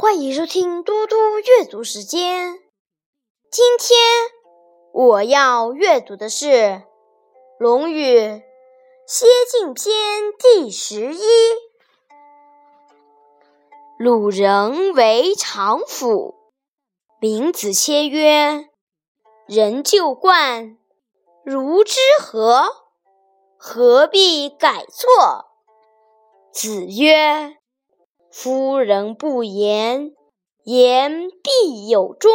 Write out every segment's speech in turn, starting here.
欢迎收听嘟嘟阅读时间。今天我要阅读的是《论语·歇敬篇》第十一。鲁人为常府，闵子骞曰：“人旧惯，如之何？何必改作？”子曰：“夫人不言，言必有终。”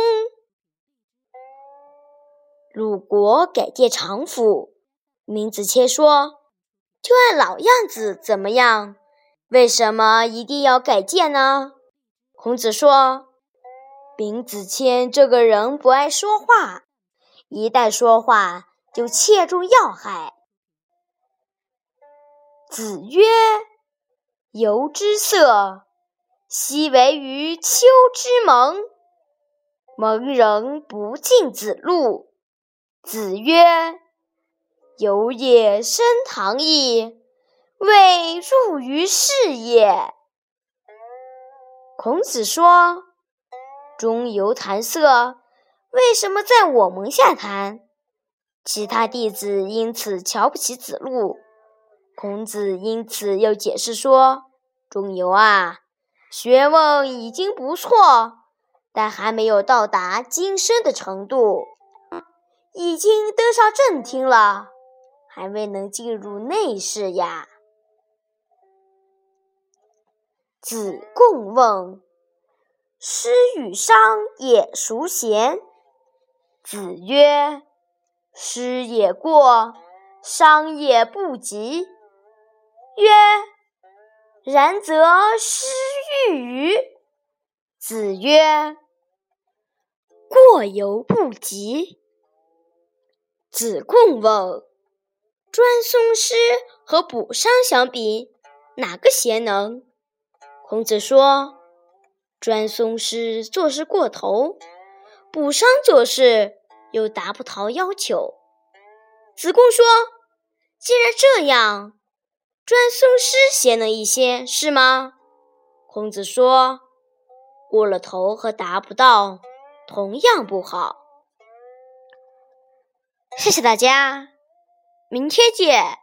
鲁国改建常府，闵子骞说：“就按老样子怎么样？为什么一定要改建呢？”孔子说：“闵子骞这个人不爱说话，一旦说话就切中要害。”子曰。由之色，奚为于丘之盟？盟人不敬子路。子曰：“由也生堂矣，未入于室也。”孔子说：“中游谈色，为什么在我门下谈？”其他弟子因此瞧不起子路。孔子因此又解释说：“仲由啊，学问已经不错，但还没有到达经生的程度。已经登上正厅了，还未能进入内室呀。”子贡问：“师与商也孰贤？”子曰：“师也过，商也不及。”曰：“然则师欲与？”子曰：“过犹不及。”子贡问：“专松师和卜商相比，哪个贤能？”孔子说：“专松师做事过头，卜商做事又达不到要求。”子贡说：“既然这样。”专松师贤能一些，是吗？孔子说：“过了头和达不到，同样不好。”谢谢大家，明天见。